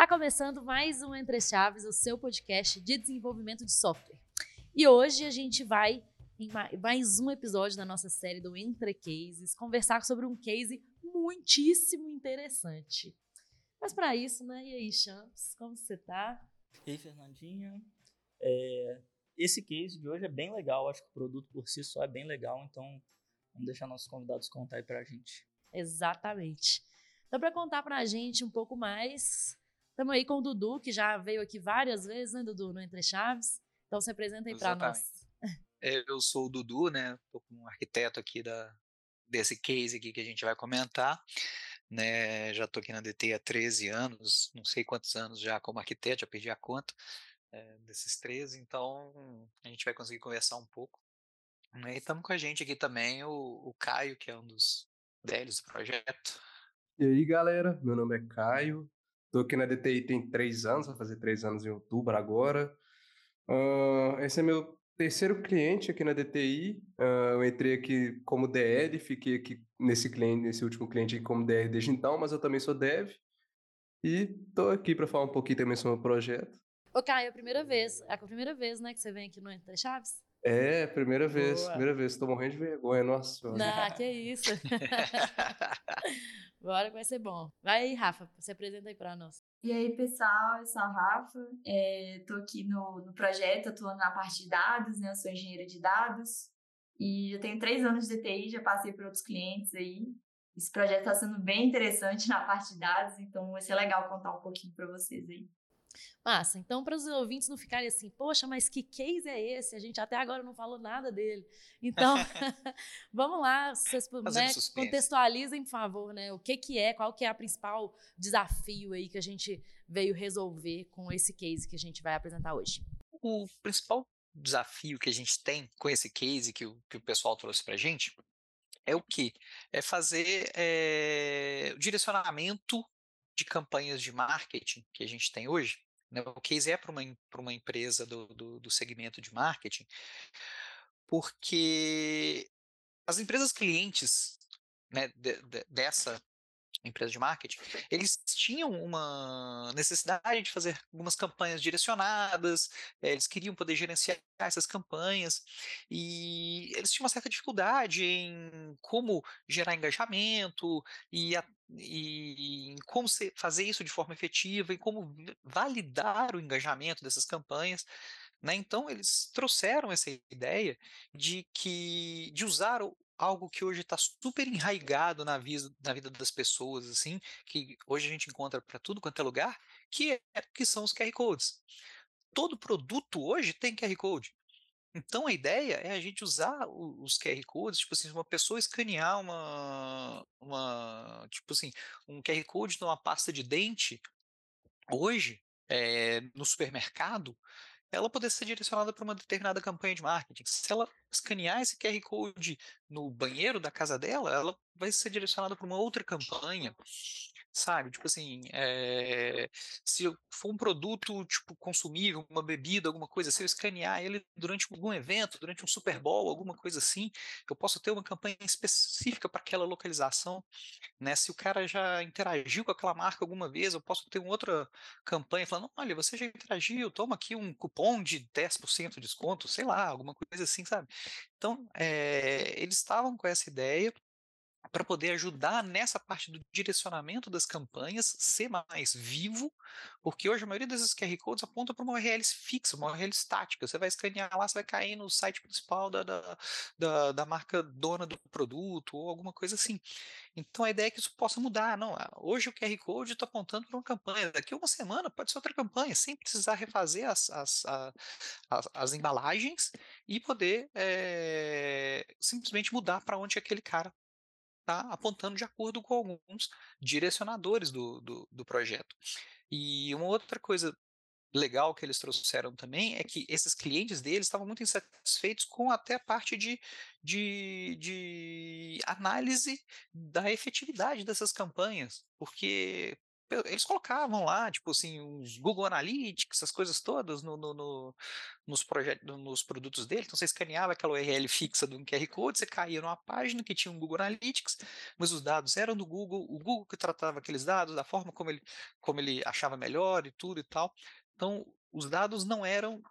Está começando mais um Entre Chaves, o seu podcast de desenvolvimento de software. E hoje a gente vai, em mais um episódio da nossa série do Entre Cases, conversar sobre um case muitíssimo interessante. Mas para isso, né? E aí, Champs, como você tá? E aí, Fernandinha? É, esse case de hoje é bem legal, acho que o produto por si só é bem legal, então vamos deixar nossos convidados contar aí pra gente. Exatamente. Então, para contar para a gente um pouco mais, estamos aí com o Dudu, que já veio aqui várias vezes, né, Dudu, no Entre Chaves. Então, se apresenta aí para nós. Eu sou o Dudu, né? Estou como arquiteto aqui da, desse case aqui que a gente vai comentar. Né, já estou aqui na DT há 13 anos, não sei quantos anos já como arquiteto, já perdi a conta é, desses 13, então a gente vai conseguir conversar um pouco. Né, e estamos com a gente aqui também o, o Caio, que é um dos velhos do projeto. E aí, galera, meu nome é Caio, estou aqui na DTI tem três anos, vai fazer três anos em outubro agora. Uh, esse é meu terceiro cliente aqui na DTI. Uh, eu entrei aqui como DL, fiquei aqui nesse cliente, nesse último cliente aqui como DR desde então, mas eu também sou dev. E estou aqui para falar um pouquinho também sobre o projeto. Ô, Caio, é a primeira vez, é a primeira vez, né, que você vem aqui no Entre Chaves? É, primeira vez, Boa. primeira vez. Estou morrendo de vergonha, nossa. Não, que isso. Bora que vai ser bom. Vai aí, Rafa, se apresenta aí para nós. E aí, pessoal, eu sou a Rafa, estou é, aqui no, no projeto, atuando na parte de dados, né? Eu sou engenheira de dados e já tenho três anos de TI, já passei por outros clientes aí. Esse projeto está sendo bem interessante na parte de dados, então vai ser legal contar um pouquinho para vocês aí. Massa. Então, para os ouvintes não ficarem assim, poxa, mas que case é esse? A gente até agora não falou nada dele. Então, vamos lá, vocês né, contextualizem, por favor, né? O que, que é, qual que é a principal desafio aí que a gente veio resolver com esse case que a gente vai apresentar hoje? O principal desafio que a gente tem com esse case que o, que o pessoal trouxe para a gente é o que? É fazer é, o direcionamento de campanhas de marketing que a gente tem hoje, né, o case é para uma, uma empresa do, do, do segmento de marketing, porque as empresas clientes né, de, de, dessa empresa de marketing, eles tinham uma necessidade de fazer algumas campanhas direcionadas, eh, eles queriam poder gerenciar essas campanhas e eles tinham uma certa dificuldade em como gerar engajamento e, a, e em como fazer isso de forma efetiva e como validar o engajamento dessas campanhas. Né? Então eles trouxeram essa ideia de que de usar algo que hoje está super enraigado na vida, na vida das pessoas, assim, que hoje a gente encontra para tudo quanto é lugar, que, é, que são os QR Codes. Todo produto hoje tem QR Code. Então a ideia é a gente usar os QR Codes, tipo assim, uma pessoa escanear uma, uma tipo assim, um QR Code numa pasta de dente, hoje, é, no supermercado, ela poder ser direcionada para uma determinada campanha de marketing. Se ela escanear esse QR Code no banheiro da casa dela, ela vai ser direcionada para uma outra campanha, sabe? Tipo assim, é, se for um produto tipo consumível, uma bebida, alguma coisa, se eu escanear ele durante algum evento, durante um Super Bowl, alguma coisa assim, eu posso ter uma campanha específica para aquela localização, né? Se o cara já interagiu com aquela marca alguma vez, eu posso ter uma outra campanha falando, olha, você já interagiu, toma aqui um cupom de 10% de desconto, sei lá, alguma coisa assim, sabe? Então, é, eles estavam com essa ideia para poder ajudar nessa parte do direcionamento das campanhas, ser mais vivo, porque hoje a maioria desses QR Codes aponta para uma URL fixa, uma URL estática. Você vai escanear lá, você vai cair no site principal da, da, da, da marca dona do produto ou alguma coisa assim. Então a ideia é que isso possa mudar. Não, ah, hoje o QR Code está apontando para uma campanha, daqui a uma semana pode ser outra campanha, sem precisar refazer as, as, as, as embalagens e poder é, simplesmente mudar para onde aquele cara está apontando de acordo com alguns direcionadores do, do, do projeto. E uma outra coisa legal que eles trouxeram também é que esses clientes deles estavam muito insatisfeitos com até a parte de, de, de análise da efetividade dessas campanhas, porque eles colocavam lá, tipo assim, uns Google Analytics, essas coisas todas no, no, no nos, projetos, nos produtos dele. Então você escaneava aquela URL fixa um QR Code, você caía numa página que tinha um Google Analytics, mas os dados eram do Google, o Google que tratava aqueles dados, da forma como ele, como ele achava melhor e tudo e tal. Então, os dados não eram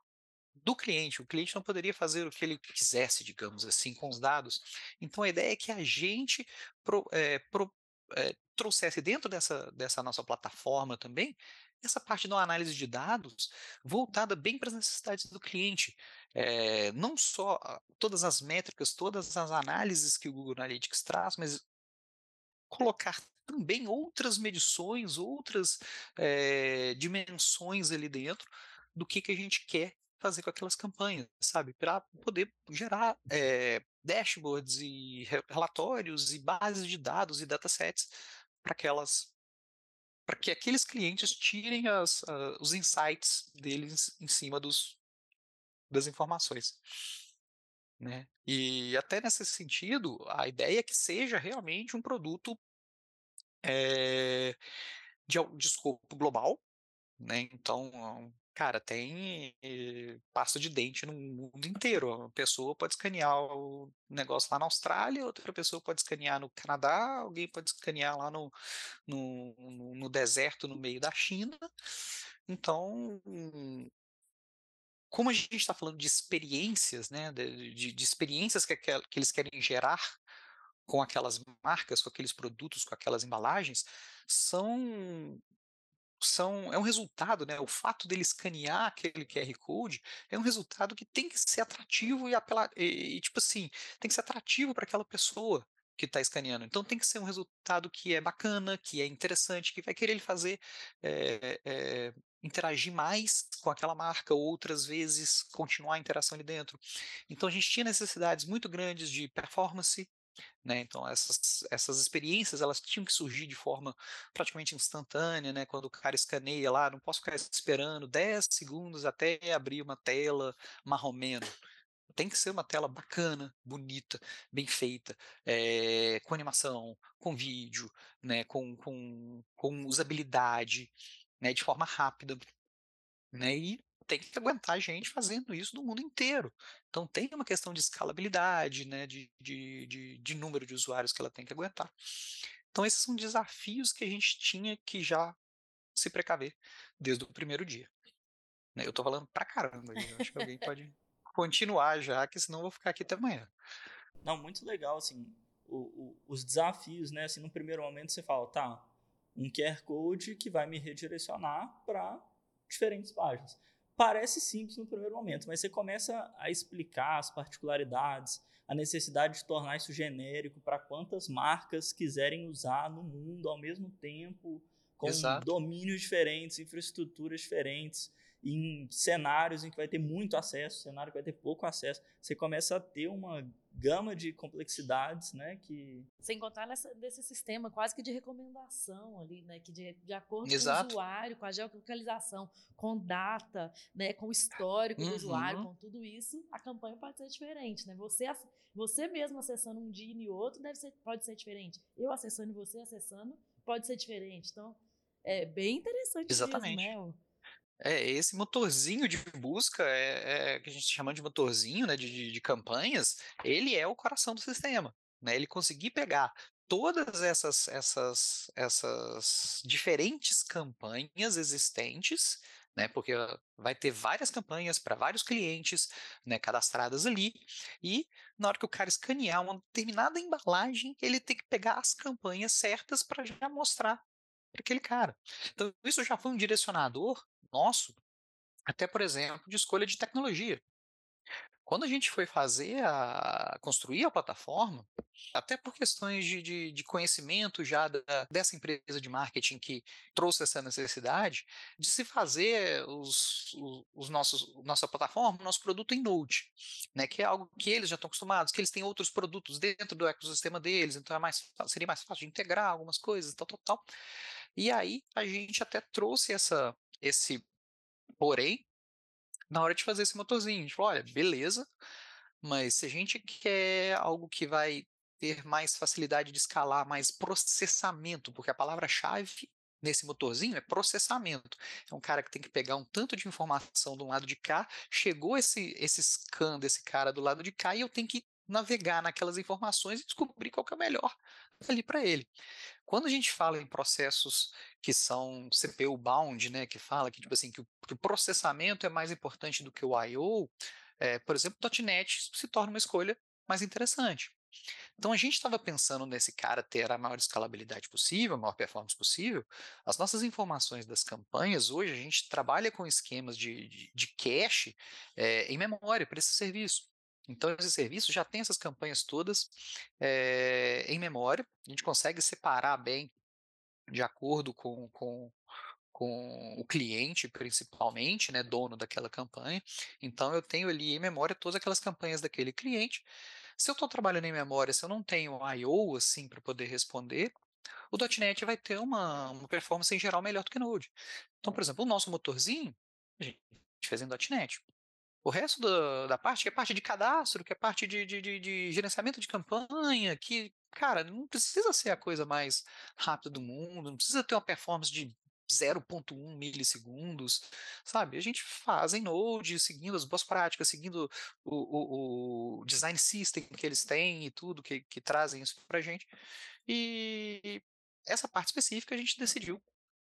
do cliente. O cliente não poderia fazer o que ele quisesse, digamos assim, com os dados. Então, a ideia é que a gente pro, é, pro, é, trouxesse dentro dessa, dessa nossa plataforma também essa parte da análise de dados voltada bem para as necessidades do cliente. É, não só todas as métricas, todas as análises que o Google Analytics traz, mas colocar também outras medições, outras é, dimensões ali dentro do que, que a gente quer fazer com aquelas campanhas, sabe? Para poder gerar é, dashboards e relatórios e bases de dados e datasets para aquelas para que aqueles clientes tirem as, uh, os insights deles em cima dos, das informações. Né? E até nesse sentido, a ideia é que seja realmente um produto é, de, de escopo global, né? Então, Cara, tem eh, pasta de dente no mundo inteiro. Uma pessoa pode escanear o negócio lá na Austrália, outra pessoa pode escanear no Canadá, alguém pode escanear lá no, no, no deserto no meio da China. Então, como a gente está falando de experiências, né, de, de, experiências que, que eles querem gerar com aquelas marcas, com aqueles produtos, com aquelas embalagens, são são é um resultado, né? O fato dele escanear aquele QR Code é um resultado que tem que ser atrativo e e, e tipo assim, tem que ser atrativo para aquela pessoa que está escaneando. Então tem que ser um resultado que é bacana, que é interessante, que vai querer ele fazer é, é, interagir mais com aquela marca, outras vezes continuar a interação ali dentro. Então a gente tinha necessidades muito grandes de performance, né? Então essas, essas experiências elas tinham que surgir de forma praticamente instantânea, né? Quando o cara escaneia lá, não posso ficar esperando 10 segundos até abrir uma tela marromeno. Tem que ser uma tela bacana, bonita, bem feita, é, com animação, com vídeo, né? com, com, com usabilidade, né? de forma rápida. Né? E tem que aguentar a gente fazendo isso no mundo inteiro. Então tem uma questão de escalabilidade, né, de, de, de, de número de usuários que ela tem que aguentar. Então esses são desafios que a gente tinha que já se precaver desde o primeiro dia. Né, eu estou falando pra caramba, eu acho que alguém pode continuar já, que senão eu vou ficar aqui até amanhã. Não, muito legal, assim, o, o, os desafios, né, assim, no primeiro momento você fala, tá, um QR Code que vai me redirecionar para diferentes páginas parece simples no primeiro momento, mas você começa a explicar as particularidades, a necessidade de tornar isso genérico para quantas marcas quiserem usar no mundo ao mesmo tempo, com Exato. domínios diferentes, infraestruturas diferentes, em cenários em que vai ter muito acesso, cenário que vai ter pouco acesso. Você começa a ter uma gama de complexidades, né, que sem contar nessa, desse sistema quase que de recomendação ali, né, que de, de acordo Exato. com o usuário, com a geolocalização, com data, né, com o histórico uhum. do usuário, com tudo isso, a campanha pode ser diferente, né? Você você mesmo acessando um dia e outro deve ser pode ser diferente. Eu acessando e você acessando pode ser diferente. Então, é bem interessante Exatamente. mesmo, né? É, esse motorzinho de busca, é, é, que a gente chama de motorzinho né, de, de, campanhas, ele é o coração do sistema. Né? Ele conseguir pegar todas essas, essas, essas diferentes campanhas existentes, né, porque vai ter várias campanhas para vários clientes né, cadastradas ali, e na hora que o cara escanear uma determinada embalagem, ele tem que pegar as campanhas certas para já mostrar para aquele cara. Então, isso já foi um direcionador nosso, até por exemplo, de escolha de tecnologia. Quando a gente foi fazer a construir a plataforma, até por questões de, de, de conhecimento já da, dessa empresa de marketing que trouxe essa necessidade de se fazer os, os, os nossos nossa plataforma, nosso produto em Node, né, que é algo que eles já estão acostumados, que eles têm outros produtos dentro do ecossistema deles, então é mais, seria mais fácil de integrar algumas coisas, tal, tal, tal. E aí a gente até trouxe essa esse porém na hora de fazer esse motorzinho. Falou, olha, beleza, mas se a gente quer algo que vai ter mais facilidade de escalar, mais processamento, porque a palavra-chave nesse motorzinho é processamento. É um cara que tem que pegar um tanto de informação do lado de cá, chegou esse, esse scan desse cara do lado de cá e eu tenho que navegar naquelas informações e descobrir qual que é o melhor ali para ele. Quando a gente fala em processos que são CPU bound, né, que fala que tipo assim que o, que o processamento é mais importante do que o I/O, é, por exemplo, .NET se torna uma escolha mais interessante. Então a gente estava pensando nesse cara ter a maior escalabilidade possível, a maior performance possível. As nossas informações das campanhas, hoje a gente trabalha com esquemas de, de, de cache é, em memória para esse serviço. Então, esse serviço já tem essas campanhas todas é, em memória, a gente consegue separar bem de acordo com, com, com o cliente, principalmente, né, dono daquela campanha. Então, eu tenho ali em memória todas aquelas campanhas daquele cliente. Se eu estou trabalhando em memória, se eu não tenho I/O assim para poder responder, o .NET vai ter uma, uma performance em geral melhor do que Node. Então, por exemplo, o nosso motorzinho, a gente fez em .NET. O resto da, da parte, que é parte de cadastro, que é parte de, de, de, de gerenciamento de campanha, que, cara, não precisa ser a coisa mais rápida do mundo, não precisa ter uma performance de 0.1 milissegundos, sabe? A gente faz em Node, seguindo as boas práticas, seguindo o, o, o design system que eles têm e tudo que, que trazem isso pra gente. E essa parte específica a gente decidiu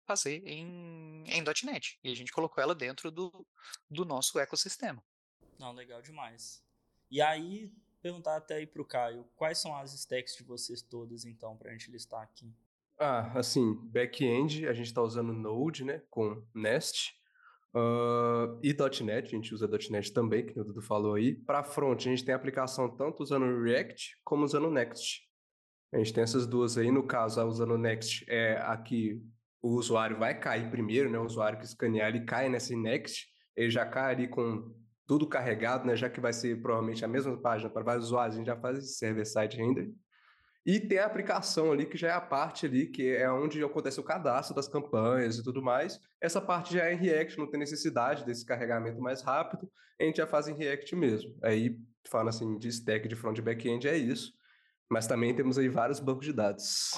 fazer em, em .NET. E a gente colocou ela dentro do, do nosso ecossistema. Não, legal demais. E aí, perguntar até aí pro Caio, quais são as stacks de vocês todas, então, pra gente listar aqui? Ah, assim, back-end, a gente está usando Node, né, com Nest. Uh, e .NET, a gente usa .NET também, que o Dudu falou aí. Para front, a gente tem aplicação tanto usando React como usando Next. A gente tem essas duas aí. No caso, a usando Next é aqui o usuário vai cair primeiro, né? O usuário que escanear, ele cai nessa Next, ele já cai ali com tudo carregado, né? Já que vai ser provavelmente a mesma página para vários usuários, a gente já faz esse server-side render. E tem a aplicação ali, que já é a parte ali, que é onde acontece o cadastro das campanhas e tudo mais. Essa parte já é em React, não tem necessidade desse carregamento mais rápido, a gente já faz em React mesmo. Aí, falando assim, de stack de front e back-end, é isso. Mas também temos aí vários bancos de dados.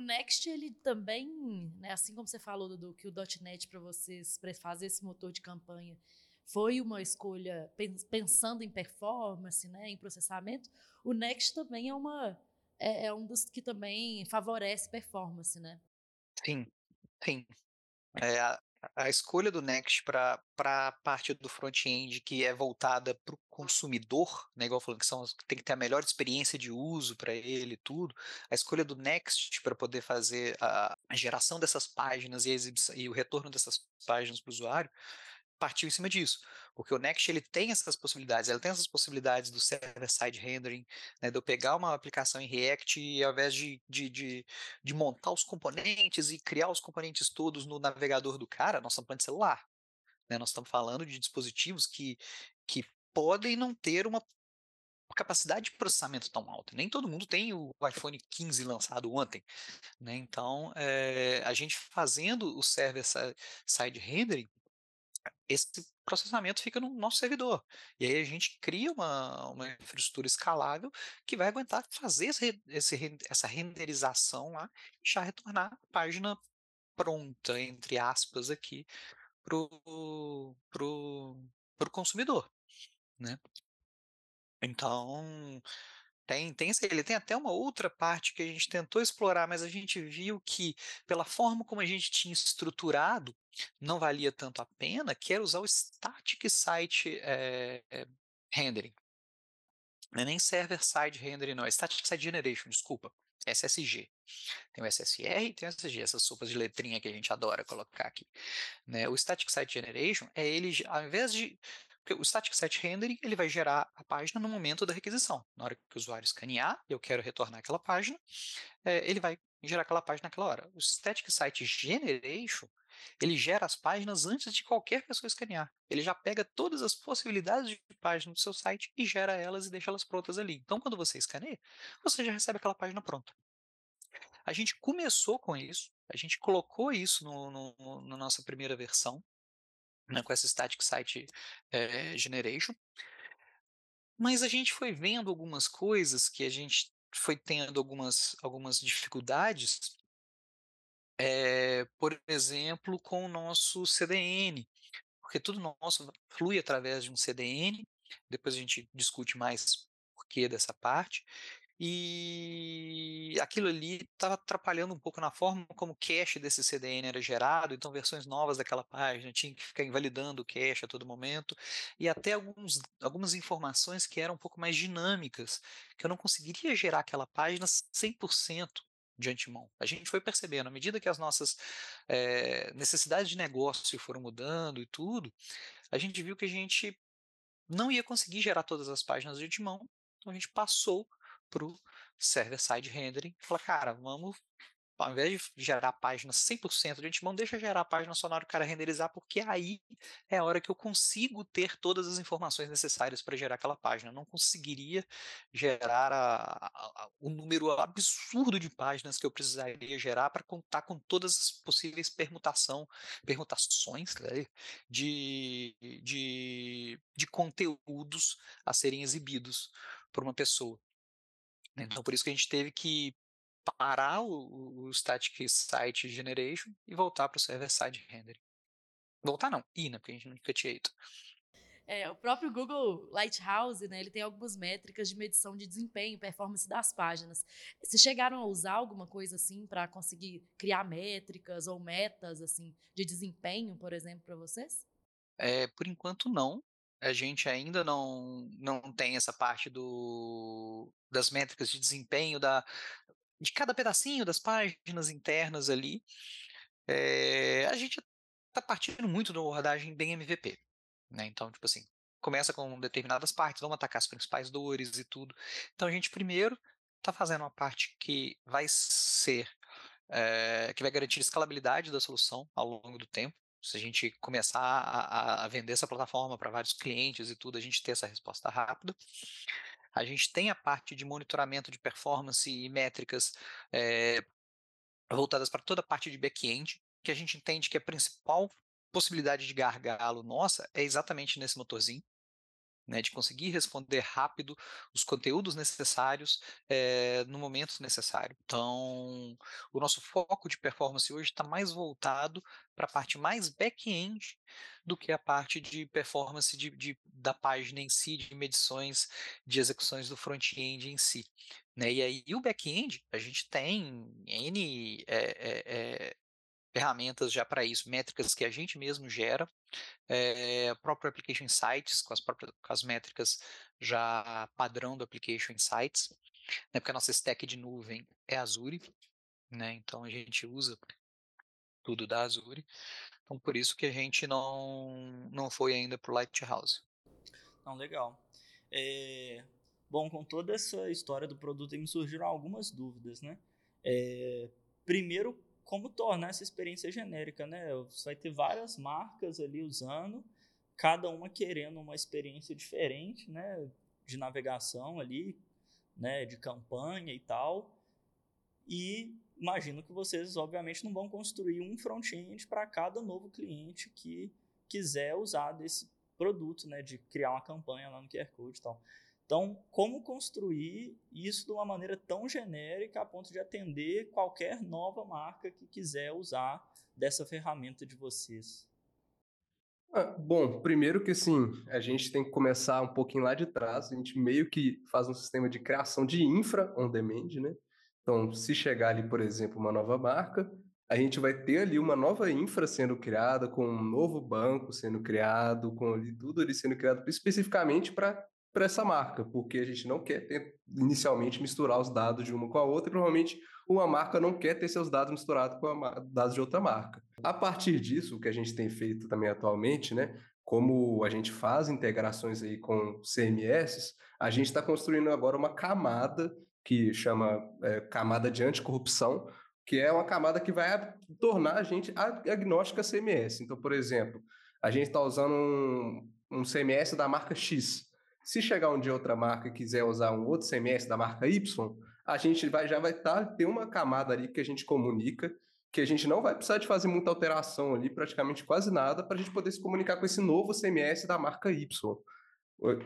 Next, ele também, né, assim como você falou, Dudu, que o .NET para vocês, para fazer esse motor de campanha, foi uma escolha pensando em performance, né, em processamento, o Next também é uma é, é um dos que também favorece performance, né? Sim, sim. É, a, escolha do Next para a parte do front-end que é voltada para o consumidor, né, igual falando que são, tem que ter a melhor experiência de uso para ele e tudo, a escolha do Next para poder fazer a, geração dessas páginas e, e o retorno dessas páginas para o usuário, partiu em cima disso, porque o Next ele tem essas possibilidades, ele tem essas possibilidades do server-side rendering, né, de eu pegar uma aplicação em React e ao invés de, de, de, de, montar os componentes e criar os componentes todos no navegador do cara, nós estamos falando de celular, né, nós estamos falando de dispositivos que, que podem não ter uma capacidade de processamento tão alta. Nem todo mundo tem o iPhone 15 lançado ontem. Né? Então, é, a gente fazendo o server-side rendering, esse processamento fica no nosso servidor. E aí a gente cria uma, uma infraestrutura escalável que vai aguentar fazer esse, esse, essa renderização lá e já retornar a página pronta, entre aspas, aqui para o pro, pro consumidor. Né? Então, tem, tem, ele tem até uma outra parte que a gente tentou explorar, mas a gente viu que, pela forma como a gente tinha estruturado, não valia tanto a pena, que era usar o Static Site é, é, Rendering. Não é nem Server Side Rendering, não, é Static Site Generation, desculpa. SSG. Tem o SSR e tem o SSG, essas sopas de letrinha que a gente adora colocar aqui. Né? O Static Site Generation é ele, ao invés de porque o static site rendering ele vai gerar a página no momento da requisição. Na hora que o usuário escanear, eu quero retornar aquela página, é, ele vai gerar aquela página naquela hora. O static site generation ele gera as páginas antes de qualquer pessoa escanear. Ele já pega todas as possibilidades de página do seu site e gera elas e deixa elas prontas ali. Então, quando você escaneia, você já recebe aquela página pronta. A gente começou com isso, a gente colocou isso no, no, na nossa primeira versão, né, com essa Static Site é, Generation. Mas a gente foi vendo algumas coisas que a gente foi tendo algumas, algumas dificuldades é, por exemplo, com o nosso CDN, porque tudo nosso flui através de um CDN, depois a gente discute mais o porquê dessa parte, e aquilo ali estava atrapalhando um pouco na forma como o cache desse CDN era gerado, então versões novas daquela página tinha que ficar invalidando o cache a todo momento, e até alguns, algumas informações que eram um pouco mais dinâmicas, que eu não conseguiria gerar aquela página 100% de antemão. A gente foi percebendo, à medida que as nossas é, necessidades de negócio foram mudando e tudo, a gente viu que a gente não ia conseguir gerar todas as páginas de antemão, então a gente passou para o server-side rendering. Fala, cara, vamos ao invés de gerar a página 100% de antemão, deixa gerar a página só na hora que o cara renderizar, porque aí é a hora que eu consigo ter todas as informações necessárias para gerar aquela página. Eu não conseguiria gerar a, a, o número absurdo de páginas que eu precisaria gerar para contar com todas as possíveis permutação, permutações né, de, de, de conteúdos a serem exibidos por uma pessoa. Então, por isso que a gente teve que parar o, o Static Site Generation e voltar para o Server-Side Rendering. Voltar não, ir, né? Porque a gente nunca tinha ido. É, o próprio Google Lighthouse, né, ele tem algumas métricas de medição de desempenho, performance das páginas. Vocês chegaram a usar alguma coisa assim para conseguir criar métricas ou metas assim de desempenho, por exemplo, para vocês? É, por enquanto não. A gente ainda não, não tem essa parte do, das métricas de desempenho da, de cada pedacinho das páginas internas ali, é, a gente está partindo muito uma abordagem bem MVP. Né? Então, tipo assim, começa com determinadas partes, vamos atacar as principais dores e tudo. Então, a gente primeiro está fazendo uma parte que vai ser, é, que vai garantir escalabilidade da solução ao longo do tempo. Se a gente começar a, a vender essa plataforma para vários clientes e tudo, a gente ter essa resposta rápida. A gente tem a parte de monitoramento de performance e métricas é, voltadas para toda a parte de back-end, que a gente entende que a principal possibilidade de gargalo nossa é exatamente nesse motorzinho né, de conseguir responder rápido os conteúdos necessários é, no momento necessário. Então, o nosso foco de performance hoje está mais voltado para a parte mais back-end do que a parte de performance de, de, da página em si, de medições de execuções do front-end em si. Né? E aí, o back-end, a gente tem N é, é, ferramentas já para isso, métricas que a gente mesmo gera, é, próprio Application Insights, com as, próprias, com as métricas já padrão do Application Insights, né, porque a nossa stack de nuvem é Azure, né, então a gente usa tudo da Azure, então por isso que a gente não, não foi ainda para o Lighthouse. Não, legal. É, bom, com toda essa história do produto, me surgiram algumas dúvidas, né? É, primeiro, como tornar essa experiência genérica, né? Você vai ter várias marcas ali usando, cada uma querendo uma experiência diferente, né? De navegação ali, né? De campanha e tal. E imagino que vocês, obviamente, não vão construir um front-end para cada novo cliente que quiser usar desse produto, né? De criar uma campanha lá no QR Code e tal. Então, como construir isso de uma maneira tão genérica a ponto de atender qualquer nova marca que quiser usar dessa ferramenta de vocês? Ah, bom, primeiro que assim, a gente tem que começar um pouquinho lá de trás, a gente meio que faz um sistema de criação de infra on demand, né? Então, se chegar ali, por exemplo, uma nova marca, a gente vai ter ali uma nova infra sendo criada, com um novo banco sendo criado, com ali, tudo ali sendo criado especificamente para para essa marca, porque a gente não quer ter, inicialmente misturar os dados de uma com a outra e provavelmente uma marca não quer ter seus dados misturados com os dados de outra marca. A partir disso, o que a gente tem feito também atualmente, né, como a gente faz integrações aí com CMS, a gente está construindo agora uma camada que chama é, camada de anticorrupção, que é uma camada que vai tornar a gente agnóstica CMS. Então, por exemplo, a gente está usando um, um CMS da marca X. Se chegar um dia outra marca e quiser usar um outro CMS da marca Y, a gente vai, já vai tá, ter uma camada ali que a gente comunica, que a gente não vai precisar de fazer muita alteração ali, praticamente quase nada, para a gente poder se comunicar com esse novo CMS da marca Y.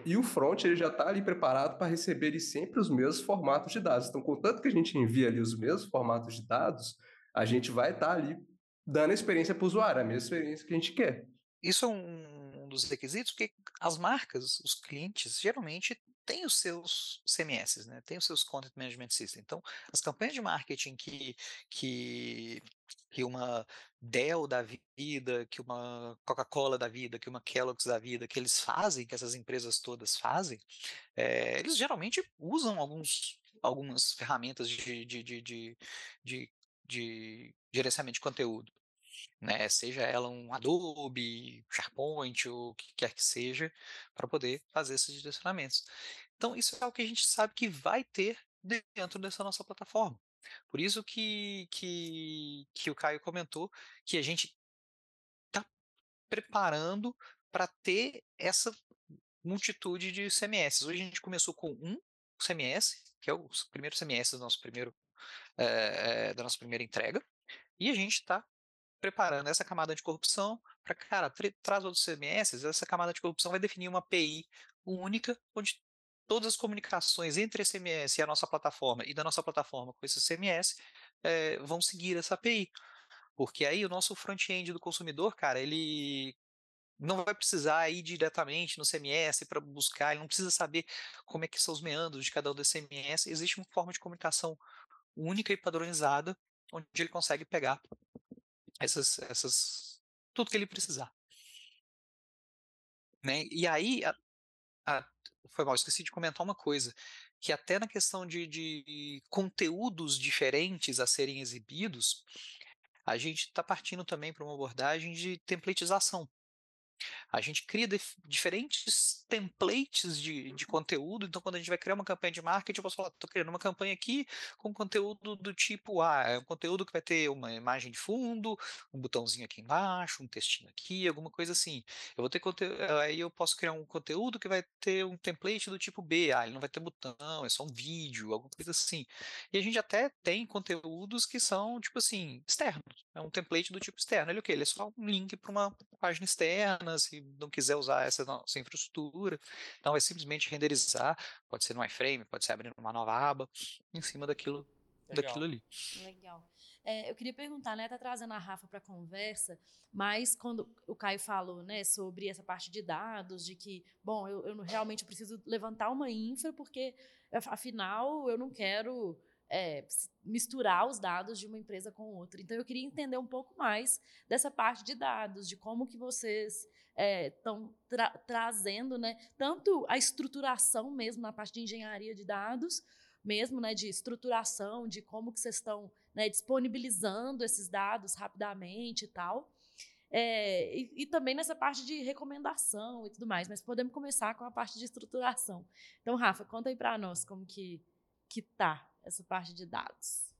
E o front ele já está ali preparado para receber sempre os mesmos formatos de dados. Então, contanto que a gente envia ali os mesmos formatos de dados, a gente vai estar tá ali dando experiência para o usuário, a mesma experiência que a gente quer. Isso é um, um dos requisitos, porque as marcas, os clientes, geralmente têm os seus CMS, né? tem os seus Content Management System. Então, as campanhas de marketing que, que, que uma Dell da vida, que uma Coca-Cola da vida, que uma Kellogg's da vida, que eles fazem, que essas empresas todas fazem, é, eles geralmente usam alguns, algumas ferramentas de, de, de, de, de, de gerenciamento de conteúdo né? Seja ela um Adobe, SharePoint, ou o que quer que seja, para poder fazer esses direcionamentos. Então, isso é o que a gente sabe que vai ter dentro dessa nossa plataforma. Por isso que, que, que o Caio comentou que a gente está preparando para ter essa multitude de CMS. Hoje a gente começou com um CMS, que é o primeiro CMS do nosso primeiro, é, da nossa primeira entrega, e a gente está preparando essa camada de corrupção para, cara, traz outros CMS, essa camada de corrupção vai definir uma API única, onde todas as comunicações entre esse CMS e a nossa plataforma e da nossa plataforma com esse CMS é, vão seguir essa API. Porque aí o nosso front-end do consumidor, cara, ele não vai precisar ir diretamente no CMS para buscar, ele não precisa saber como é que são os meandros de cada um dos CMS. Existe uma forma de comunicação única e padronizada, onde ele consegue pegar essas, essas, tudo que ele precisar. Né? E aí, a, a, foi mal, esqueci de comentar uma coisa, que até na questão de, de conteúdos diferentes a serem exibidos, a gente está partindo também para uma abordagem de templatização. A gente cria diferentes templates de, de conteúdo. Então, quando a gente vai criar uma campanha de marketing, eu posso falar: estou criando uma campanha aqui com conteúdo do tipo A. É um conteúdo que vai ter uma imagem de fundo, um botãozinho aqui embaixo, um textinho aqui, alguma coisa assim. Eu vou ter conteúdo. Aí eu posso criar um conteúdo que vai ter um template do tipo B. Ah, ele não vai ter botão, é só um vídeo, alguma coisa assim. E a gente até tem conteúdos que são, tipo assim, externos. É um template do tipo externo. Ele é o quê? Ele é só um link para uma página externa se não quiser usar essa nossa infraestrutura. Então, é simplesmente renderizar, pode ser no iframe, pode ser abrindo uma nova aba, em cima daquilo, daquilo ali. Legal. É, eu queria perguntar, né, tá trazendo a Rafa para a conversa, mas quando o Caio falou, né, sobre essa parte de dados, de que, bom, eu, eu realmente preciso levantar uma infra, porque, afinal, eu não quero é, misturar os dados de uma empresa com outra. Então, eu queria entender um pouco mais dessa parte de dados, de como que vocês estão é, tra trazendo, né, tanto a estruturação mesmo na parte de engenharia de dados, mesmo, né, de estruturação, de como que vocês estão né, disponibilizando esses dados rapidamente e tal. É, e, e, também nessa parte de recomendação e tudo mais, mas podemos começar com a parte de estruturação. Então, Rafa, conta aí para nós como que que tá essa parte de dados?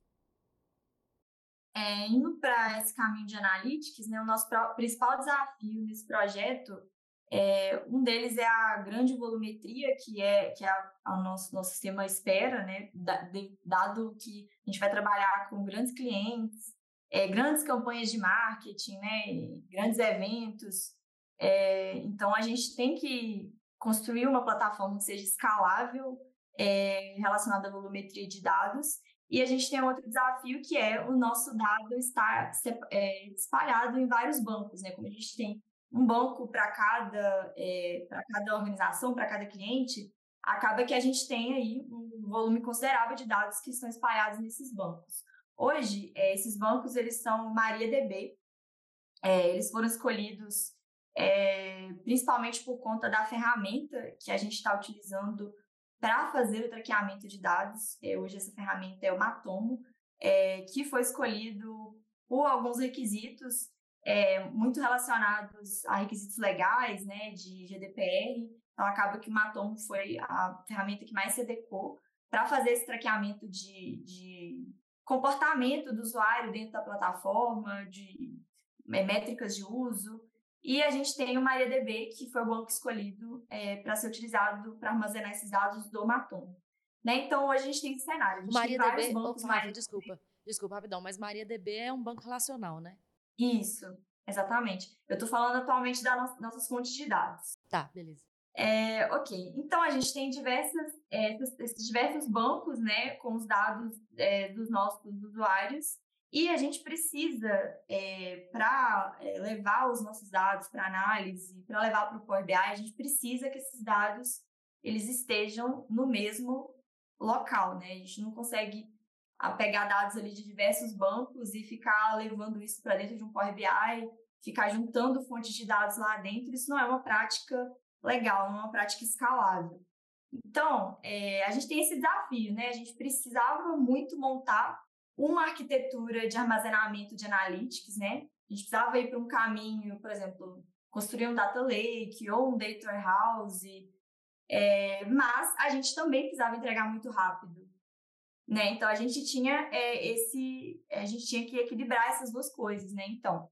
É, indo para esse caminho de analytics, né, o nosso principal desafio nesse projeto, é, um deles é a grande volumetria, que é que é a nosso, nosso sistema espera, né, dado que a gente vai trabalhar com grandes clientes, é, grandes campanhas de marketing, né, grandes eventos. É, então, a gente tem que construir uma plataforma que seja escalável, é, à volumetria de dados. E a gente tem outro desafio que é o nosso dado estar é, espalhado em vários bancos, né? Como a gente tem um banco para cada, é, para cada organização, para cada cliente, acaba que a gente tem aí um volume considerável de dados que estão espalhados nesses bancos. Hoje, é, esses bancos eles são MariaDB, é, eles foram escolhidos é, principalmente por conta da ferramenta que a gente está utilizando para fazer o traqueamento de dados. É, hoje essa ferramenta é o Matomo, é, que foi escolhido por alguns requisitos é, muito relacionados a requisitos legais, né, de GDPR. Então acaba que o Matomo foi a ferramenta que mais se adequou para fazer esse traqueamento de, de comportamento do usuário dentro da plataforma, de é, métricas de uso. E a gente tem o MariaDB, que foi o banco escolhido é, para ser utilizado para armazenar esses dados do Matom. Né? Então, hoje a gente tem esse cenário. MariaDB, opa, Maria, desculpa, desculpa, rapidão, mas MariaDB é um banco relacional, né? Isso, exatamente. Eu estou falando atualmente das nossas fontes de dados. Tá, beleza. É, ok, então a gente tem diversas, é, esses diversos bancos né, com os dados é, dos nossos usuários E a gente precisa, é, para é, levar os nossos dados para análise, para levar para o Power BI, a gente precisa que esses dados eles estejam no mesmo local, né? A gente não consegue pegar dados ali de diversos bancos e ficar levando isso para dentro de um Power BI, ficar juntando fontes de dados lá dentro. Isso não é uma prática legal, não é uma prática escalável. Então, é, a gente tem esse desafio, né? A gente precisava muito montar uma arquitetura de armazenamento de analytics, né? A gente precisava ir para um caminho, por exemplo, construir um data lake ou um data warehouse, é, mas a gente também precisava entregar muito rápido, né? Então a gente tinha é, esse, a gente tinha que equilibrar essas duas coisas, né? Então,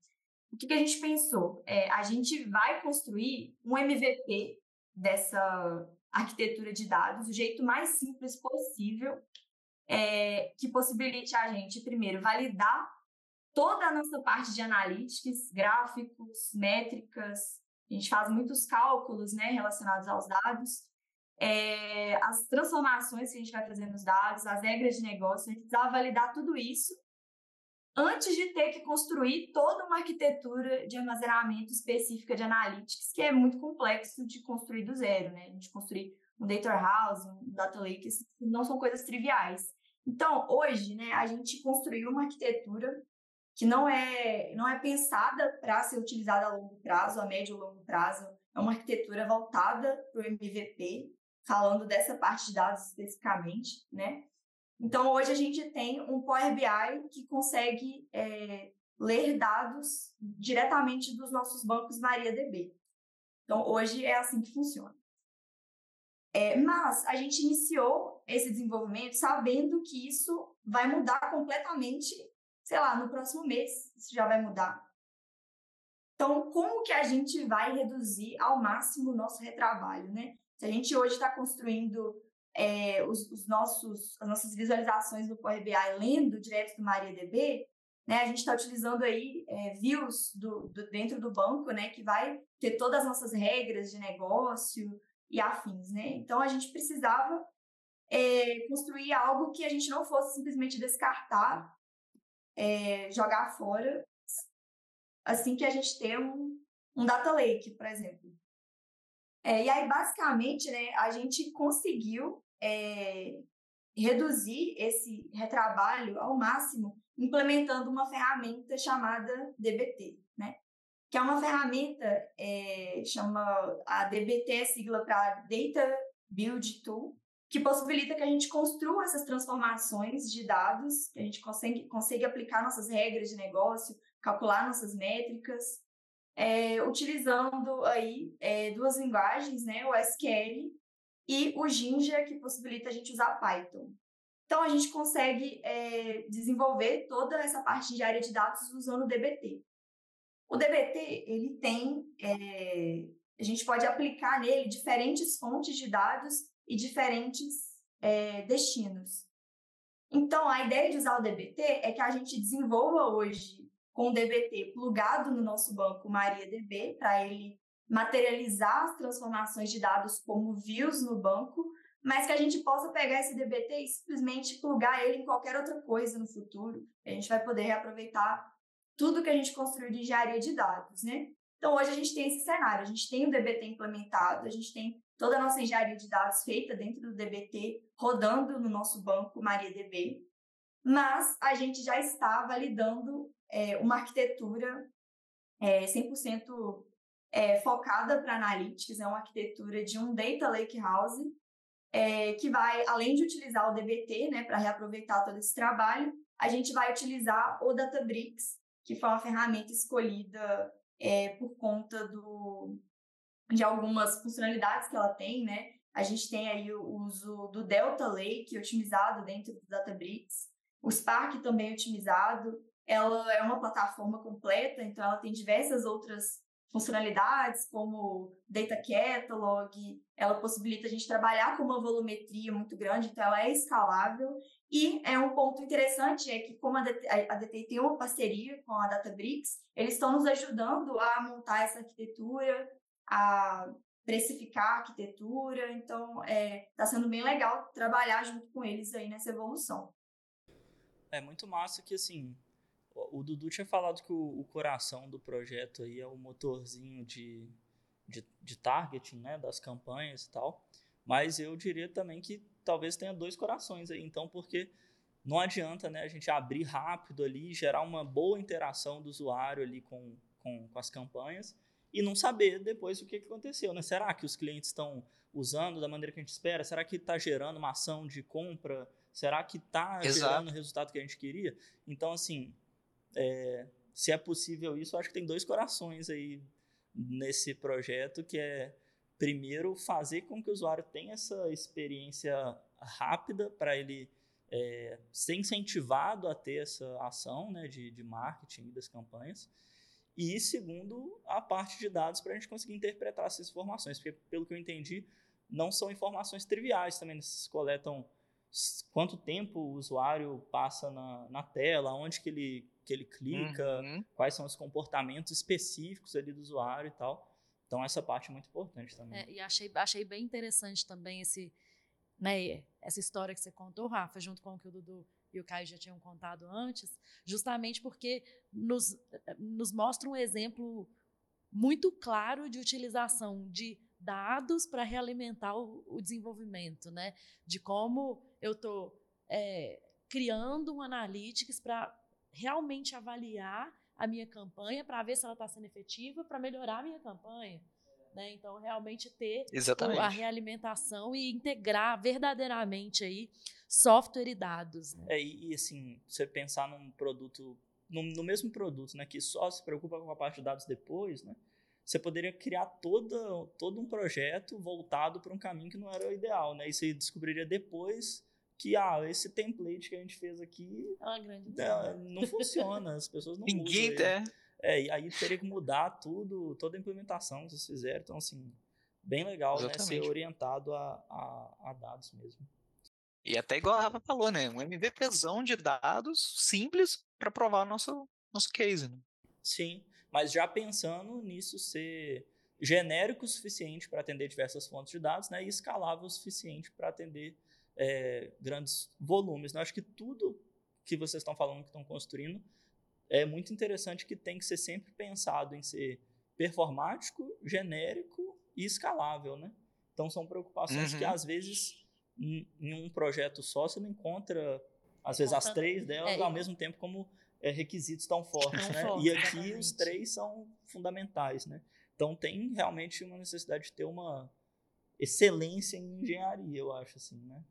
o que, que a gente pensou? É, a gente vai construir um MVP dessa arquitetura de dados do jeito mais simples possível é, que possibilite a gente, primeiro, validar toda a nossa parte de analytics, gráficos, métricas. A gente faz muitos cálculos né, relacionados aos dados. É, as transformações que a gente vai fazer nos dados, as regras de negócio, a gente precisava validar tudo isso antes de ter que construir toda uma arquitetura de armazenamento específica de analytics, que é muito complexo de construir do zero, né? A gente construir um data warehouse, um data lake, não são coisas triviais. Então, hoje, né, a gente construiu uma arquitetura que não é, não é pensada para ser utilizada a longo prazo, a médio e longo prazo. É uma arquitetura voltada para o MVP, falando dessa parte de dados especificamente, né? Então, hoje a gente tem um Power BI que consegue é, ler dados diretamente dos nossos bancos MariaDB. Então, hoje é assim que funciona. É, mas a gente iniciou esse desenvolvimento sabendo que isso vai mudar completamente, sei lá, no próximo mês, isso já vai mudar. Então, como que a gente vai reduzir ao máximo o nosso retrabalho, né? Se a gente hoje está construindo é, os, os, nossos, as nossas visualizações do Power BI lendo direto do MariaDB, né? A gente está utilizando aí é, views do, do, dentro do banco, né? Que vai ter todas as nossas regras de negócio, e afins, né? Então a gente precisava é, construir algo que a gente não fosse simplesmente descartar, é, jogar fora, assim que a gente tem um, um data lake, por exemplo. É, e aí, basicamente, né, a gente conseguiu reduzir esse retrabalho ao máximo implementando uma ferramenta chamada DBT? Que é uma ferramenta, é, chama a DBT, sigla para Data Build Tool, que possibilita que a gente construa essas transformações de dados, que a gente consegue, consegue aplicar nossas regras de negócio, calcular nossas métricas, é, utilizando aí é, duas linguagens, né, o SQL e o Jinja, que possibilita a gente usar Python. Então, a gente consegue é, desenvolver toda essa parte de área de dados usando o DBT. O DBT, ele tem, é, a gente pode aplicar nele diferentes fontes de dados e diferentes é, destinos. Então, a ideia de usar o DBT é que a gente desenvolva hoje com o DBT plugado no nosso banco MariaDB, para ele materializar as transformações de dados como views no banco, mas que a gente possa pegar esse DBT e simplesmente plugar ele em qualquer outra coisa no futuro. A gente vai poder reaproveitar tudo que a gente construiu de engenharia de dados, né? Então, hoje a gente tem esse cenário, a gente tem o DBT implementado, a gente tem toda a nossa engenharia de dados feita dentro do DBT, rodando no nosso banco MariaDB, mas a gente já está validando é, uma arquitetura é, 100% é, focada para analytics, é uma arquitetura de um Data Lake House, é, que vai, além de utilizar o DBT, né, para reaproveitar todo esse trabalho, a gente vai utilizar o Databricks que foi uma ferramenta escolhida é, por conta do, de algumas funcionalidades que ela tem, né? A gente tem aí o uso do Delta Lake otimizado dentro do Databricks, o Spark também otimizado. Ela é uma plataforma completa, então ela tem diversas outras funcionalidades, como Data Catalog, ela possibilita a gente trabalhar com uma volumetria muito grande, então ela é escalável. E é um ponto interessante é que como a DT tem uma parceria com a Databricks, eles estão nos ajudando a montar essa arquitetura, a precificar a arquitetura, então está é, tá sendo bem legal trabalhar junto com eles aí nessa evolução. É muito massa que assim O Dudu tinha falado que o, o, coração do projeto aí é o motorzinho de, de, de targeting, né, das campanhas e tal. Mas eu diria também que talvez tenha dois corações aí, então, porque não adianta né, a gente abrir rápido ali, gerar uma boa interação do usuário ali com, com, com as campanhas e não saber depois o que, que aconteceu. Né? Será que os clientes estão usando da maneira que a gente espera? Será que está gerando uma ação de compra? Será que está gerando o resultado que a gente queria? Então, assim, é, se é possível isso, acho que tem dois corações aí nesse projeto, que é, primeiro, fazer com que o usuário tenha essa experiência rápida para ele é, ser incentivado a ter essa ação né, de, de marketing das campanhas. E segundo, a parte de dados para a gente conseguir interpretar essas informações, porque pelo que eu entendi, não são informações triviais também, eles coletam quanto tempo o usuário passa na, na tela, onde que ele, que ele clica, uhum. quais são os comportamentos específicos ali do usuário e tal. Então essa parte é muito importante também. É, e achei, achei bem interessante também esse, né, essa história que você contou, Rafa, junto com o que o Dudu e o Caio já tinham contado antes, justamente porque nos, nos mostra um exemplo muito claro de utilização de dados para realimentar o, o, desenvolvimento, né? De como eu estou é, criando um analytics para realmente avaliar a minha campanha, para ver se ela está sendo efetiva, para melhorar a minha campanha. Né? Então, realmente ter Exatamente. a realimentação e integrar verdadeiramente aí software e dados. Né? É, e, assim, você pensar num produto, no, no, mesmo produto, né, que só se preocupa com a parte de dados depois, né? você poderia criar toda, todo um projeto voltado para um caminho que não era o ideal, né? E você descobriria depois que ah, esse template que a gente fez aqui é, não funciona, as pessoas não Ninguém usam. É. é, e aí teria que mudar tudo, toda a implementação que vocês fizeram. Então, assim, bem legal né, ser orientado a, a, a, dados mesmo. E até igual a Rafa falou, né? Um MVPzão de dados simples para provar o nosso, nosso case. Né? Sim mas já pensando nisso ser genérico o suficiente para atender diversas fontes de dados né, e escalável o suficiente para atender é, grandes volumes. Né? Acho que tudo que vocês estão falando, que estão construindo, é muito interessante que tem que ser sempre pensado em ser performático, genérico e escalável. Né? Então, são preocupações uhum. que, às vezes, em, em um projeto só, você não encontra, às vezes, as três delas é, ao mesmo tempo como é, requisitos tão fortes, né? Forte, e aqui exatamente. os três são fundamentais, né? Então tem realmente uma necessidade de ter uma excelência em engenharia, eu acho assim, né?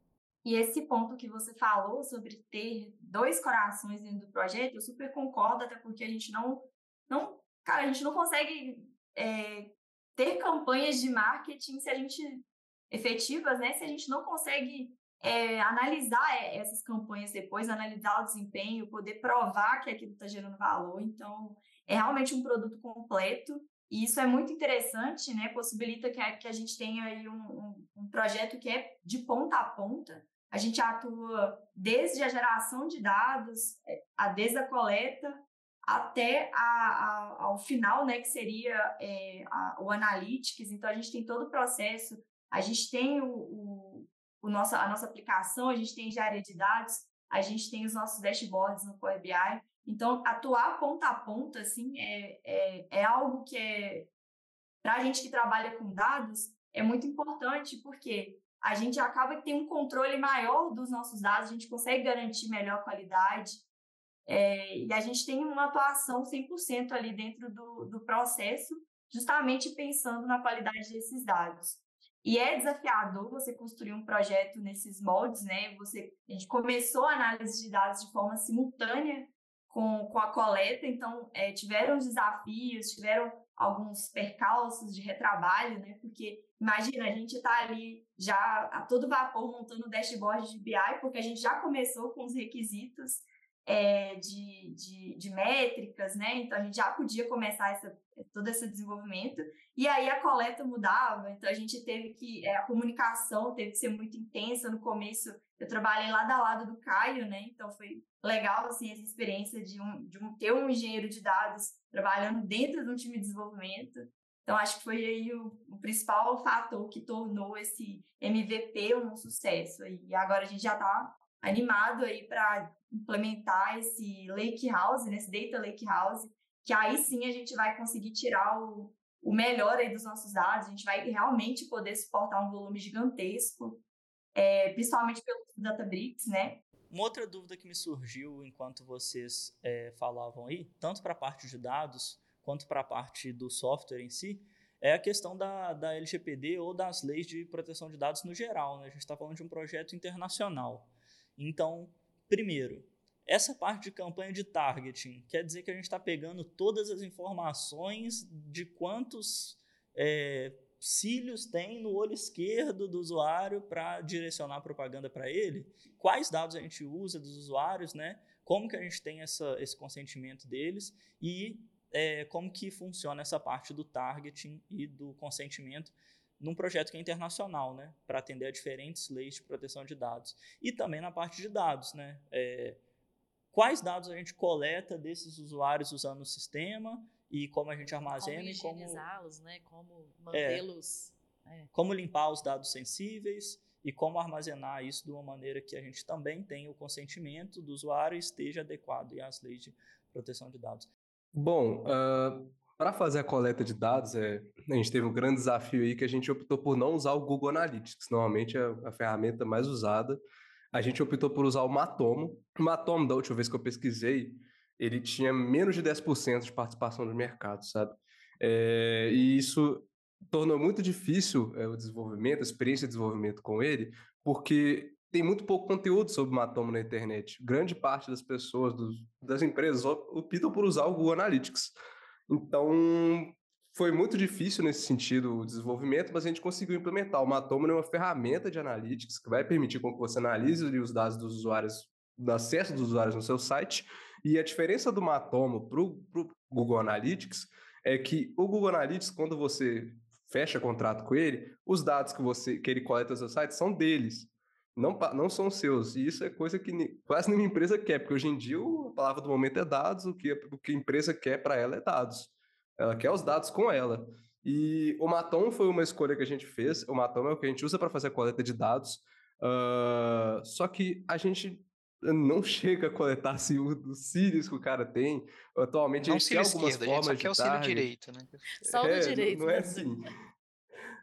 E esse ponto que você falou sobre ter dois corações dentro do projeto, eu super concordo, até porque a gente não, não cara, a gente não consegue é, ter campanhas de marketing se a gente efetivas, né? Se a gente não consegue é, analisar é, essas campanhas depois, analisar o desempenho, poder provar que aquilo está gerando valor. Então, é realmente um produto completo e isso é muito interessante, né? Possibilita que a, que a gente tenha aí um, um, um, projeto que é de ponta a ponta. A gente atua desde a geração de dados, é, a, desde a coleta até a, a, ao final, né? Que seria é, o analytics. Então, a gente tem todo o processo. A gente tem o, o o a nossa aplicação, a gente tem engenharia de dados, a gente tem os nossos dashboards no Power BI. Então, atuar ponta a ponta, assim, é, é, é algo que é, para a gente que trabalha com dados, é muito importante, porque a gente acaba que tem um controle maior dos nossos dados, a gente consegue garantir melhor qualidade, é, e a gente tem uma atuação 100% ali dentro do, do processo, justamente pensando na qualidade desses dados. E é desafiador você construir um projeto nesses moldes, né? Você, a gente começou a análise de dados de forma simultânea com, com a coleta, então é, tiveram desafios, tiveram alguns percalços de retrabalho, né? Porque imagina, a gente está ali já a todo vapor montando o dashboard de BI, porque a gente já começou com os requisitos é, de, de, de, métricas, né? Então a gente já podia começar essa, todo esse desenvolvimento. E aí a coleta mudava, então a gente teve que. É, a comunicação teve que ser muito intensa. No começo eu trabalhei lado a lado do Caio, né? Então foi legal assim, essa experiência de, um, de um, ter um engenheiro de dados trabalhando dentro de um time de desenvolvimento. Então, acho que foi aí o, o, principal fator que tornou esse MVP um sucesso. E agora a gente já está animado aí para implementar esse lake house, né, esse data lake house, que aí sim a gente vai conseguir tirar o, o melhor aí dos nossos dados, a gente vai realmente poder suportar um volume gigantesco, é, principalmente pelo Databricks, né? Uma outra dúvida que me surgiu enquanto vocês é, falavam aí, tanto para a parte de dados quanto para a parte do software em si, é a questão da, da LGPD ou das leis de proteção de dados no geral. Né? A gente está falando de um projeto internacional. Então, primeiro, essa parte de campanha de targeting quer dizer que a gente está pegando todas as informações de quantos é, cílios tem no olho esquerdo do usuário para direcionar propaganda para ele, quais dados a gente usa dos usuários, né? como que a gente tem essa, esse consentimento deles e é, como que funciona essa parte do targeting e do consentimento num projeto que é internacional, né, para atender a diferentes leis de proteção de dados. E também na parte de dados, né, é, quais dados a gente coleta desses usuários usando o sistema e como a gente armazena como e como higienizá-los, né, como mantê-los, é, é. como limpar os dados sensíveis e como armazenar isso de uma maneira que a gente também tenha o consentimento do usuário e esteja adequado às leis de proteção de dados. Bom, uh, para fazer a coleta de dados, é, a gente teve um grande desafio aí que a gente optou por não usar o Google Analytics, normalmente é a ferramenta mais usada. A gente optou por usar o Matomo. O Matomo, da última vez que eu pesquisei, ele tinha menos de 10% de participação no mercado, sabe? É, e isso tornou muito difícil é, o desenvolvimento, a experiência de desenvolvimento com ele, porque tem muito pouco conteúdo sobre Matomo na internet. Grande parte das pessoas, dos, das empresas, optam por usar o Google Analytics. Então, foi muito difícil nesse sentido o desenvolvimento, mas a gente conseguiu implementar. O Matomo é uma ferramenta de analytics que vai permitir que você analise os dados dos usuários, do acesso dos usuários no seu site. E a diferença do Matomo para o Google Analytics é que o Google Analytics, quando você fecha contrato com ele, os dados que você que ele coleta no seu site são deles, não, não são seus. E isso é coisa que quase nenhuma empresa quer, porque hoje em dia a palavra do momento é dados, o que, o que a empresa quer para ela é dados. Ela quer os dados com ela. E o Matom foi uma escolha que a gente fez. O Matom é o que a gente usa para fazer a coleta de dados. Uh, só que a gente não chega a coletar assim, os cílios que o cara tem. Atualmente não a gente tem algumas esquerda, formas a gente só quer o cílio direito, né? Só o é, direito. Não é assim.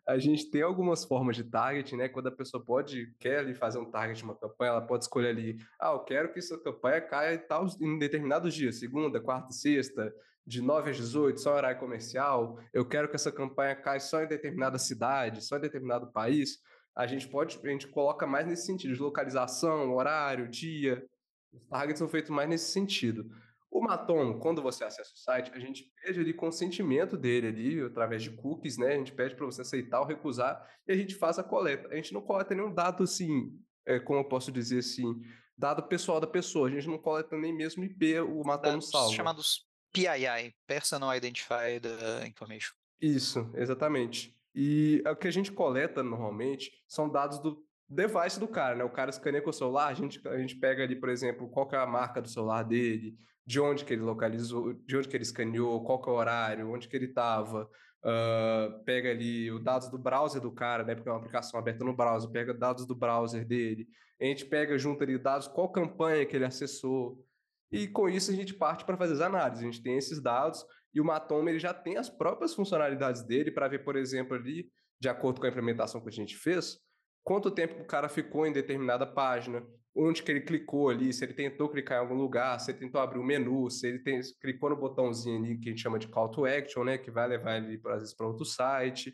A gente tem algumas formas de target, né? Quando a pessoa pode, quer ali fazer um target uma campanha, ela pode escolher ali, ah, eu quero que essa campanha caia em, tal, em determinados dias, segunda, quarta, sexta, de 9 às 18, só horário comercial, eu quero que essa campanha caia só em determinada cidade, só em determinado país, a gente pode, a gente coloca mais nesse sentido, de localização, horário, dia, os targets são feitos mais nesse sentido. O Maton, quando você acessa o site, a gente pede ali consentimento dele ali, através de cookies, né? A gente pede para você aceitar ou recusar e a gente faz a coleta. A gente não coleta nenhum dado assim, é, como eu posso dizer assim, dado pessoal da pessoa. A gente não coleta nem mesmo IP, o Maton salva. chamados PII, Personal Identified uh, Information. Isso, exatamente. E o que a gente coleta normalmente são dados do device do cara, né? O cara escaneia com o celular, a gente, a gente pega ali, por exemplo, qual é a marca do celular dele, de onde que ele localizou, de onde que ele escaneou, qual que é o horário, onde que ele estava, uh, pega ali os dados do browser do cara, né? Porque é uma aplicação aberta no browser, pega dados do browser dele, a gente pega junto ali dados, qual campanha que ele acessou, e com isso a gente parte para fazer as análises. A gente tem esses dados e o Matom ele já tem as próprias funcionalidades dele para ver, por exemplo, ali, de acordo com a implementação que a gente fez, quanto tempo o cara ficou em determinada página, onde que ele clicou ali, se ele tentou clicar em algum lugar, se ele tentou abrir o um menu, se ele tem, clicou no botãozinho ali que a gente chama de call to action, né, que vai levar ele às vezes para outro site.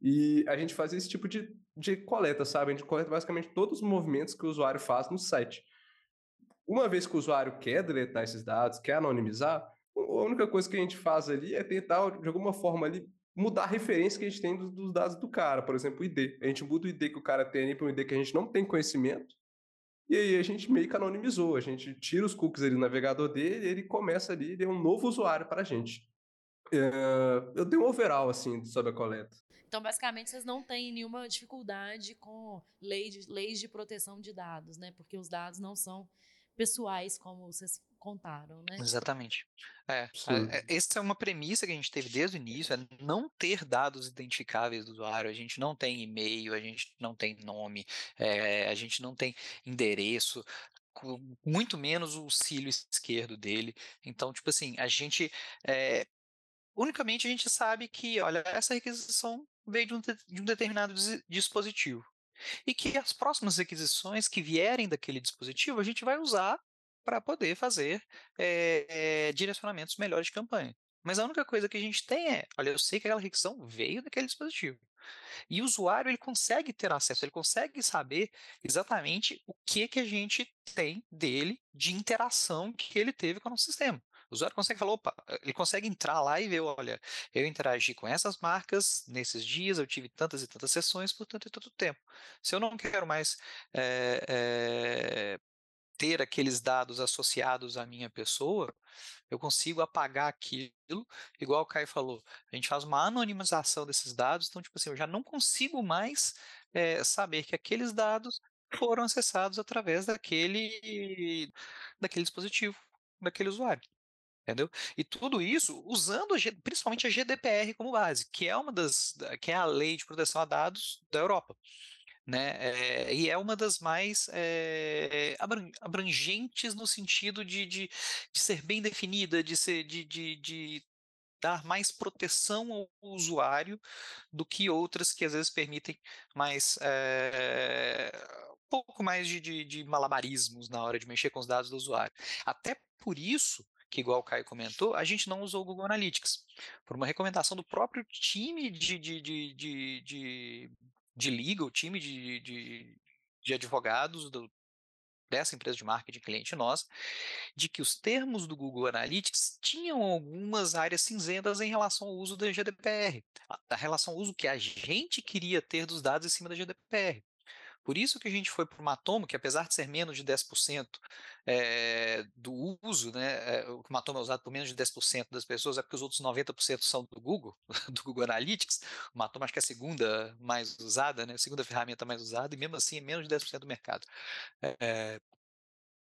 E a gente faz esse tipo de, de coleta, sabe? A gente coleta basicamente todos os movimentos que o usuário faz no site. Uma vez que o usuário quer deletar esses dados, quer anonimizar, a única coisa que a gente faz ali é tentar, de alguma forma, ali, mudar a referência que a gente tem dos, dos dados do cara. Por exemplo, o ID. A gente muda o ID que o cara tem ali para um ID que a gente não tem conhecimento. E aí a gente meio que anonimizou. A gente tira os cookies ali do navegador dele ele começa ali, ele é um novo usuário para a gente. Uh, eu dei um overall, assim, sobre a coleta. Então, basicamente, vocês não têm nenhuma dificuldade com lei de, leis de proteção de dados, né? Porque os dados não são pessoais, como vocês contaram, né? Exatamente. É, é, essa é uma premissa que a gente teve desde o início, é não ter dados identificáveis do usuário, a gente não tem e-mail, a gente não tem nome, é, a gente não tem endereço, muito menos o cílio esquerdo dele. Então, tipo assim, a gente é, unicamente a gente sabe que, olha, essa requisição veio de um, de um determinado dispositivo. E que as próximas requisições que vierem daquele dispositivo a gente vai usar para poder fazer é, é, direcionamentos melhores de campanha. Mas a única coisa que a gente tem é, olha, eu sei que aquela requisição veio daquele dispositivo. E o usuário ele consegue ter acesso, ele consegue saber exatamente o que que a gente tem dele de interação que ele teve com o nosso sistema. O usuário consegue falar, opa, ele consegue entrar lá e ver, olha, eu interagi com essas marcas nesses dias, eu tive tantas e tantas sessões por tanto e tanto tempo. Se eu não quero mais é, é, ter aqueles dados associados à minha pessoa, eu consigo apagar aquilo, igual o Caio falou. A gente faz uma anonimização desses dados, então, tipo assim, eu já não consigo mais é, saber que aqueles dados foram acessados através daquele, daquele dispositivo, daquele usuário. Entendeu? E tudo isso usando a, principalmente a GDPR como base, que é uma das que é a lei de proteção a dados da Europa né? É, e é uma das mais é, abrangentes no sentido de, de, de, ser bem definida, de, ser, de, de, de dar mais proteção ao usuário do que outras que às vezes permitem mais é, um pouco mais de, de, de, malabarismos na hora de mexer com os dados do usuário. Até por isso que igual o Caio comentou, a gente não usou o Google Analytics. Por uma recomendação do próprio time de, de, de, de, de de legal, time de, de, de advogados do, dessa empresa de marketing cliente nossa, de que os termos do Google Analytics tinham algumas áreas cinzentas em relação ao uso da GDPR, a, relação ao uso que a gente queria ter dos dados em cima da GDPR. Por isso que a gente foi para o Matomo, que apesar de ser menos de 10% é, eh, do uso, né, é, o Matomo é usado por menos de 10% das pessoas, é porque os outros 90% são do Google, do Google Analytics. O Matomo acho que é a segunda mais usada, né, a segunda ferramenta mais usada, e mesmo assim é menos de 10% do mercado. É,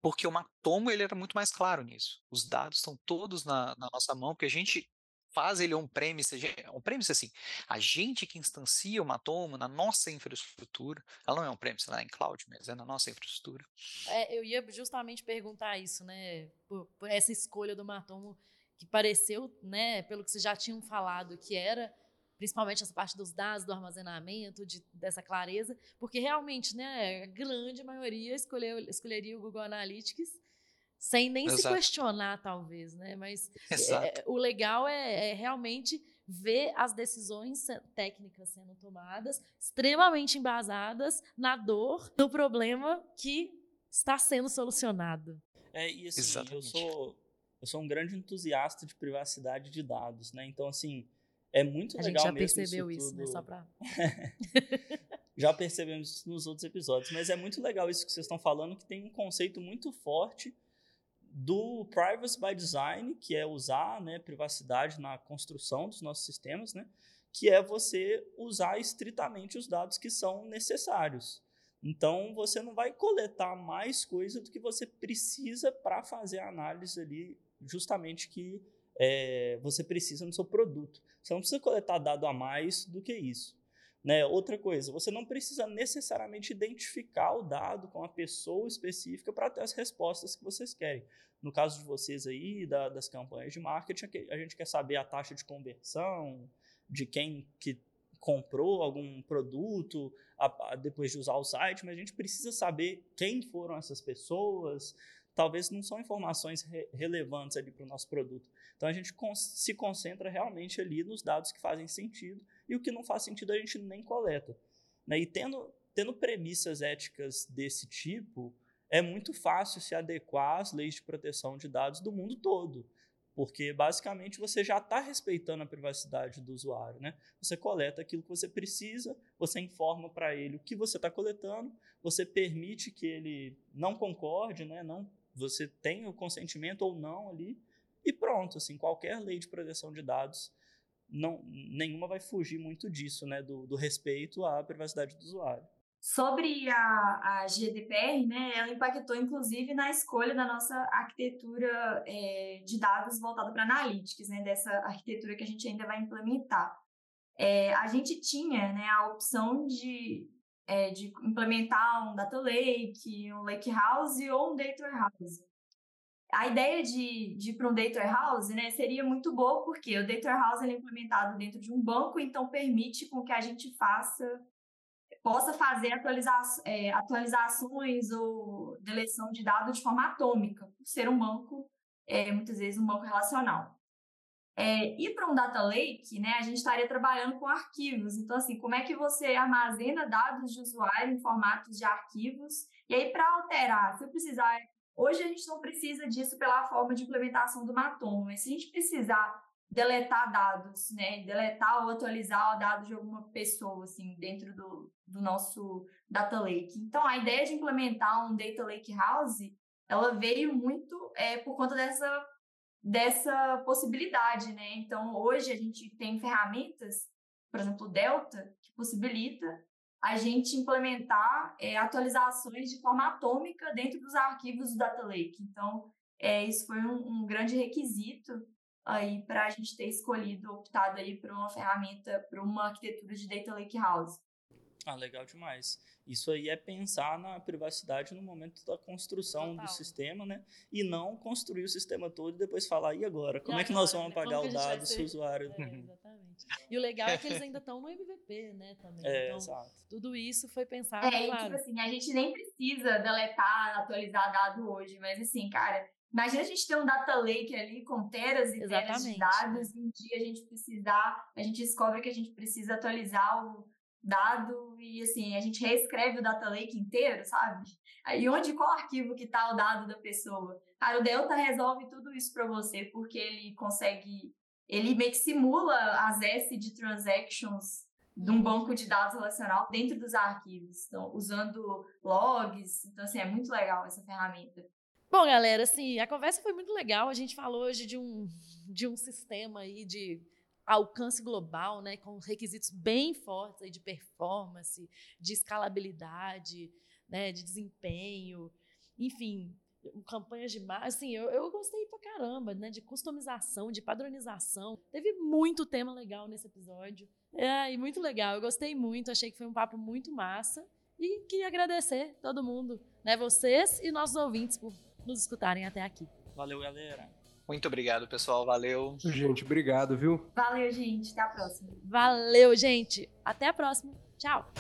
porque o Matomo ele era muito mais claro nisso. Os dados estão todos na, na nossa mão, porque a gente faz ele on-premise, on-premise assim, a gente que instancia o Matomo na nossa infraestrutura, ela não é on-premise, ela é em cloud, mas é na nossa infraestrutura. É, eu ia justamente perguntar isso, né, por, por, essa escolha do Matomo, que pareceu, né, pelo que vocês já tinham falado, que era principalmente essa parte dos dados, do armazenamento, de, dessa clareza, porque realmente, né, a grande maioria escolheu, escolheria o Google Analytics sem nem Exato. se questionar, talvez, né? Mas é, o legal é, é, realmente ver as decisões técnicas sendo tomadas, extremamente embasadas na dor do problema que está sendo solucionado. É, e assim, Exatamente. eu sou, eu sou um grande entusiasta de privacidade de dados, né? Então, assim, é muito A legal mesmo. A gente já percebeu isso, isso né? Só pra... já percebemos isso nos outros episódios, mas é muito legal isso que vocês estão falando, que tem um conceito muito forte do Privacy by Design, que é usar né, privacidade na construção dos nossos sistemas, né, que é você usar estritamente os dados que são necessários. Então, você não vai coletar mais coisa do que você precisa para fazer a análise ali, justamente que é, você precisa no seu produto. Você não precisa coletar dado a mais do que isso. Né? Outra coisa, você não precisa necessariamente identificar o dado com a pessoa específica para ter as respostas que vocês querem. No caso de vocês aí, da, das campanhas de marketing, a gente quer saber a taxa de conversão, de quem que comprou algum produto a, a, depois de usar o site, mas a gente precisa saber quem foram essas pessoas. Talvez não são informações re, relevantes ali para o nosso produto. Então a gente se concentra realmente ali nos dados que fazem sentido e o que não faz sentido a gente nem coleta. Né? E tendo, tendo premissas éticas desse tipo, é muito fácil se adequar às leis de proteção de dados do mundo todo, porque basicamente você já está respeitando a privacidade do usuário, né? Você coleta aquilo que você precisa, você informa para ele o que você está coletando, você permite que ele não concorde, né? Não, você tem o consentimento ou não ali e pronto, assim, qualquer lei de proteção de dados não, nenhuma vai fugir muito disso, né? Do, do respeito à privacidade do usuário. Sobre a, a GDPR, né, ela impactou inclusive na escolha da nossa arquitetura é, de dados voltada para analytics, né, dessa arquitetura que a gente ainda vai implementar. É, a gente tinha né, a opção de, é, de implementar um data lake, um lake house ou um data warehouse. A ideia de, de ir para um data warehouse né, seria muito boa, porque o data warehouse é implementado dentro de um banco, então permite com que a gente faça possa fazer atualiza é, atualizações ou deleção de dados de forma atômica, por ser um banco, é, muitas vezes um banco relacional. É, e para um data lake, né, a gente estaria trabalhando com arquivos. Então, assim, como é que você armazena dados de usuário em formatos de arquivos? E aí, para alterar, se eu precisar. Hoje a gente não precisa disso pela forma de implementação do Matom, mas se a gente precisar deletar dados, né? Deletar ou atualizar dados de alguma pessoa, assim, dentro do, do nosso data lake. Então, a ideia de implementar um data lake house, ela veio muito é, por conta dessa, dessa possibilidade, né? Então, hoje a gente tem ferramentas, por exemplo, o Delta, que possibilita a gente implementar é, atualizações de forma atômica dentro dos arquivos do data lake. Então, é, isso foi um, um grande requisito aí para a gente ter escolhido, optado aí por uma ferramenta, por uma arquitetura de Data Lake House. Ah, legal demais. Isso aí é pensar na privacidade no momento da construção Total. do sistema, né? E não construir o sistema todo e depois falar, e agora? Como e é que nós vamos apagar o dado se o usuário... É, exatamente. E o legal é que eles ainda estão no MVP, né, também. É, então, exato. tudo isso foi pensado, é, claro. tipo assim, a gente nem precisa deletar, atualizar dado hoje, mas assim, cara, Imagina a gente ter um data lake ali com teras e Exatamente. teras de dados, e um dia a gente precisar, a gente descobre que a gente precisa atualizar o dado e assim, a gente reescreve o data lake inteiro, sabe? E onde, qual arquivo que está o dado da pessoa? Cara, o Delta resolve tudo isso para você, porque ele consegue, ele meio que simula as S de transactions de um banco de dados relacional dentro dos arquivos, então, usando logs. Então, assim, é muito legal essa ferramenta. Bom, galera, assim, a conversa foi muito legal. A gente falou hoje de um, de um sistema aí de alcance global, né, com requisitos bem fortes aí de performance, de escalabilidade, né, de desempenho, enfim, campanhas de marketing. Assim, eu, eu gostei pra caramba, né, de customização, de padronização. Teve muito tema legal nesse episódio. É, e muito legal. Eu gostei muito, achei que foi um papo muito massa. E queria agradecer todo mundo, né, vocês e nossos ouvintes por nos escutarem até aqui. Valeu, galera. Muito obrigado, pessoal. Valeu. Gente, obrigado, viu? Valeu, gente. Até a próxima. Valeu, gente. Até a próxima. Tchau.